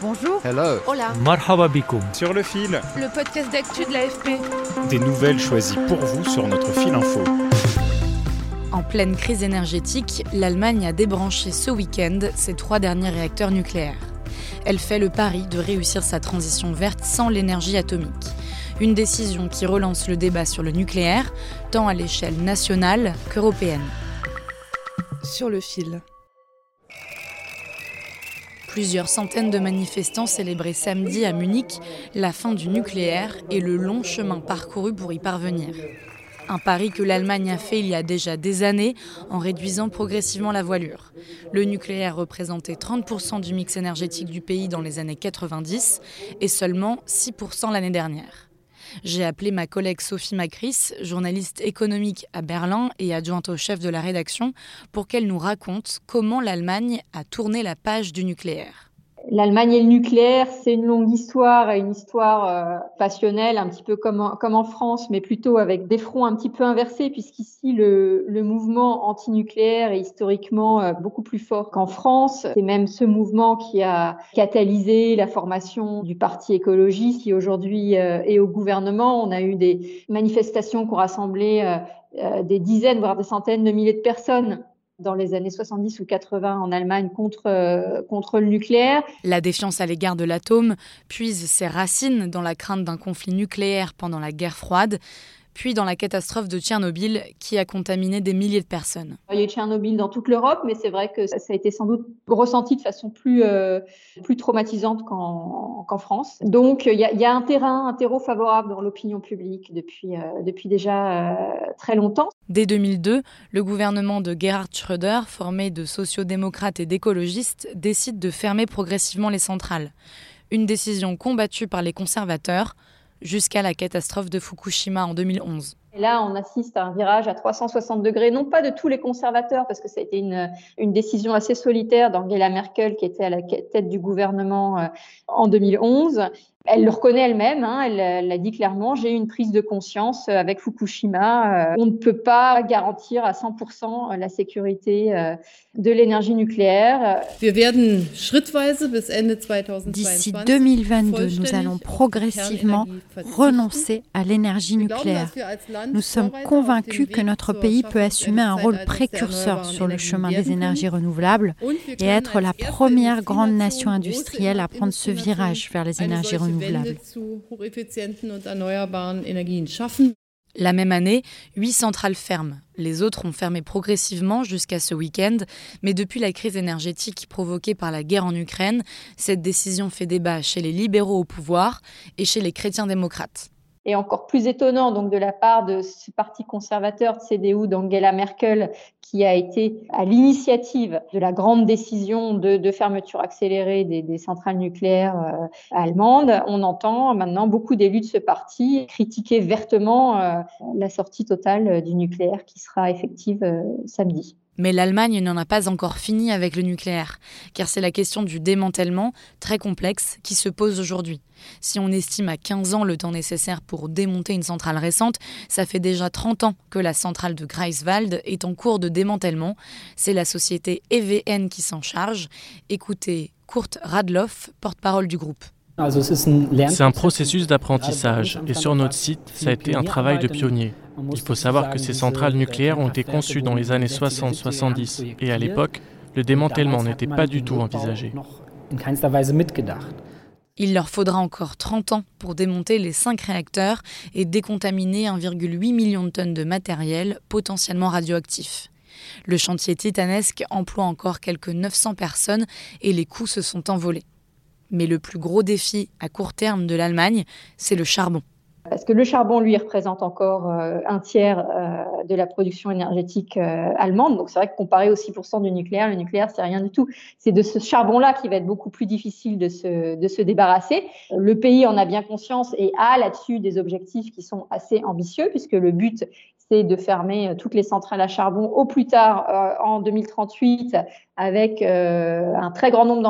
Bonjour. Hello. Hola. Marhaba Sur le fil, Le podcast d'actu de l'AFP. des nouvelles choisies pour vous sur notre fil info. En pleine crise énergétique, l'Allemagne a débranché ce week-end ses trois derniers réacteurs nucléaires. Elle fait le pari de réussir sa transition verte sans l'énergie atomique. Une décision qui relance le débat sur le nucléaire, tant à l'échelle nationale qu'européenne. Sur le fil. Plusieurs centaines de manifestants célébraient samedi à Munich la fin du nucléaire et le long chemin parcouru pour y parvenir. Un pari que l'Allemagne a fait il y a déjà des années en réduisant progressivement la voilure. Le nucléaire représentait 30% du mix énergétique du pays dans les années 90 et seulement 6% l'année dernière. J'ai appelé ma collègue Sophie Macris, journaliste économique à Berlin et adjointe au chef de la rédaction, pour qu'elle nous raconte comment l'Allemagne a tourné la page du nucléaire. L'Allemagne et le nucléaire, c'est une longue histoire, une histoire euh, passionnelle, un petit peu comme en, comme en France, mais plutôt avec des fronts un petit peu inversés, puisqu'ici le, le mouvement antinucléaire est historiquement euh, beaucoup plus fort qu'en France. C'est même ce mouvement qui a catalysé la formation du parti écologiste, qui aujourd'hui euh, est au gouvernement. On a eu des manifestations qui ont rassemblé des dizaines, voire des centaines de milliers de personnes dans les années 70 ou 80 en Allemagne contre, euh, contre le nucléaire. La défiance à l'égard de l'atome puise ses racines dans la crainte d'un conflit nucléaire pendant la guerre froide, puis dans la catastrophe de Tchernobyl qui a contaminé des milliers de personnes. Il y a eu Tchernobyl dans toute l'Europe, mais c'est vrai que ça, a été sans doute ressenti de façon plus, euh, plus traumatisante qu'en France. Donc il y, a, il y a un terrain, un terreau favorable dans l'opinion publique depuis, euh, depuis déjà euh, très longtemps. Dès 2002, le gouvernement de Gerhard Schröder, formé de sociodémocrates et d'écologistes, décide de fermer progressivement les centrales. Une décision combattue par les conservateurs jusqu'à la catastrophe de Fukushima en 2011. Et là, on assiste à un virage à 360 degrés, non pas de tous les conservateurs, parce que ça a été une, décision assez solitaire d'Angela Merkel, qui était à la tête du gouvernement euh, en 2011. Elle le reconnaît elle-même, hein, elle l'a dit clairement, j'ai eu une prise de conscience euh, avec Fukushima. Euh, on ne peut pas garantir à 100% la sécurité euh, de l'énergie nucléaire. Wir werden schrittweise bis Ende 2022 D'ici 2022, nous allons progressivement renoncer à l'énergie nucléaire. Nous sommes convaincus que notre pays peut assumer un rôle précurseur sur le chemin des énergies renouvelables et être la première grande nation industrielle à prendre ce virage vers les énergies solche renouvelables. La même année, huit centrales ferment. Les autres ont fermé progressivement jusqu'à ce week-end, mais depuis la crise énergétique provoquée par la guerre en Ukraine, cette décision fait débat chez les libéraux au pouvoir et chez les chrétiens démocrates. Et encore plus étonnant donc de la part de ce parti conservateur de CDU d'Angela Merkel, qui a été à l'initiative de la grande décision de, fermeture accélérée des, centrales nucléaires euh, allemandes. On entend maintenant beaucoup d'élus de ce parti critiquer vertement euh, la sortie totale euh, du nucléaire qui sera effective samedi. Mais l'Allemagne n'en a pas encore fini avec le nucléaire, car c'est la question du démantèlement, très complexe, qui se pose aujourd'hui. Si on estime à 15 ans le temps nécessaire pour démonter une centrale récente, ça fait déjà 30 ans que la centrale de Greifswald est en cours de démantèlement. C'est la société EVN qui s'en charge. Écoutez Kurt Radloff, porte-parole du groupe. C'est un processus d'apprentissage et sur notre site, ça a été un travail de pionnier. Il faut savoir que ces centrales nucléaires ont été conçues dans les années 60-70 et à l'époque, le démantèlement n'était pas du tout envisagé. Il leur faudra encore 30 ans pour démonter les 5 réacteurs et décontaminer 1,8 million de tonnes de matériel potentiellement radioactif. Le chantier titanesque emploie encore quelques 900 personnes et les coûts se sont envolés. Mais le plus gros défi à court terme de l'Allemagne, c'est le charbon. Parce que le charbon, lui, représente encore euh, un tiers euh, de la production énergétique euh, allemande. Donc c'est vrai que comparé aux 6% du nucléaire, le nucléaire, c'est rien du tout. C'est de ce charbon-là qui va être beaucoup plus difficile de se, de se débarrasser. Le pays en a bien conscience et a là-dessus des objectifs qui sont assez ambitieux, puisque le but, de fermer toutes les centrales à charbon au plus tard euh, en 2038, avec euh, un très grand nombre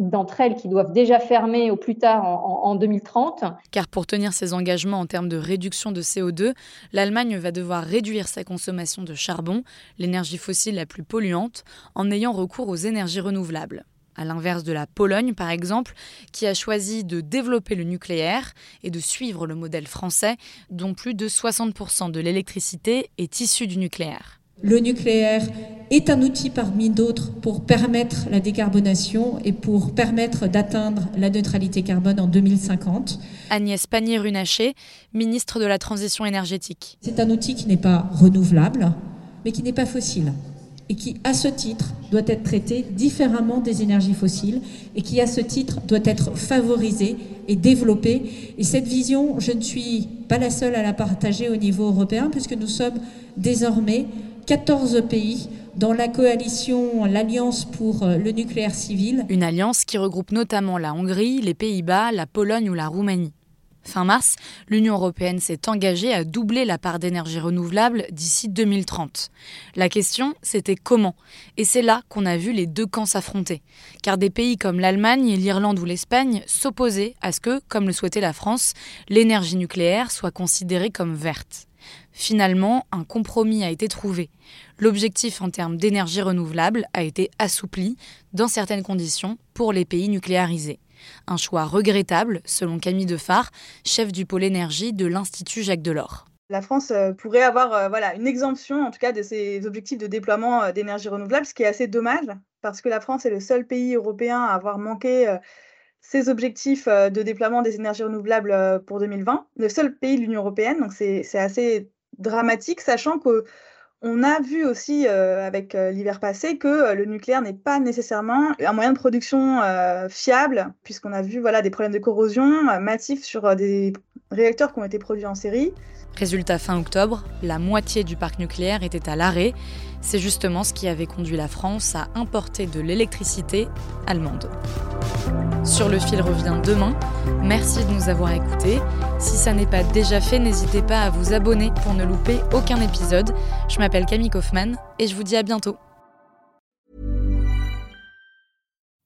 d'entre elles, qui doivent déjà fermer au plus tard en 2030. Car pour tenir ses engagements en termes de réduction de CO2, l'Allemagne va devoir réduire sa consommation de charbon, l'énergie fossile la plus polluante, en ayant recours aux énergies renouvelables à l'inverse de la Pologne par exemple, qui a choisi de développer le nucléaire et de suivre le modèle français, dont plus de 60% de l'électricité est issue du nucléaire. Le nucléaire est un outil parmi d'autres pour permettre la décarbonation et pour permettre d'atteindre la neutralité carbone en 2050. Agnès Pannier-Runacher, ministre de la Transition énergétique. C'est un outil qui n'est pas renouvelable, mais qui n'est pas fossile et qui, à ce titre, doit être traité différemment des énergies fossiles et qui, à ce titre, doit être favorisé et développé. Et cette vision, je ne suis pas la seule à la partager au niveau européen, puisque nous sommes désormais 14 pays dans la coalition, l'Alliance pour le nucléaire civil. Une alliance qui regroupe notamment la Hongrie, les Pays-Bas, la Pologne ou la Roumanie. Fin mars, l'Union européenne s'est engagée à doubler la part d'énergie renouvelable d'ici 2030. La question, c'était comment? Et c'est là qu'on a vu les deux camps s'affronter. Car des pays comme l'Allemagne, l'Irlande ou l'Espagne s'opposaient à ce que, comme le souhaitait la France, l'énergie nucléaire soit considérée comme verte. Finalement, un compromis a été trouvé. L'objectif en termes d'énergie renouvelable a été assoupli, dans certaines conditions, pour les pays nucléarisés. Un choix regrettable, selon Camille Defar, chef du pôle énergie de l'Institut Jacques Delors. La France euh, pourrait avoir euh, voilà, une exemption, en tout cas, de ses objectifs de déploiement euh, d'énergie renouvelable, ce qui est assez dommage, parce que la France est le seul pays européen à avoir manqué ses objectifs de déploiement des énergies renouvelables pour 2020, le seul pays de l'Union européenne, donc c'est assez dramatique, sachant que on a vu aussi euh, avec euh, l'hiver passé que euh, le nucléaire n'est pas nécessairement un moyen de production fiable, puisqu'on a vu voilà, des problèmes de corrosion massifs sur des réacteurs qui ont été produits en série. Résultat fin octobre, la moitié du parc nucléaire était à l'arrêt. C'est justement ce qui avait conduit la France à importer de l'électricité allemande. Sur le fil revient demain. Merci de nous avoir écoutés. Si ça n'est pas déjà fait, n'hésitez pas à vous abonner pour ne louper aucun épisode. Je m'appelle Camille Kaufmann et je vous dis à bientôt.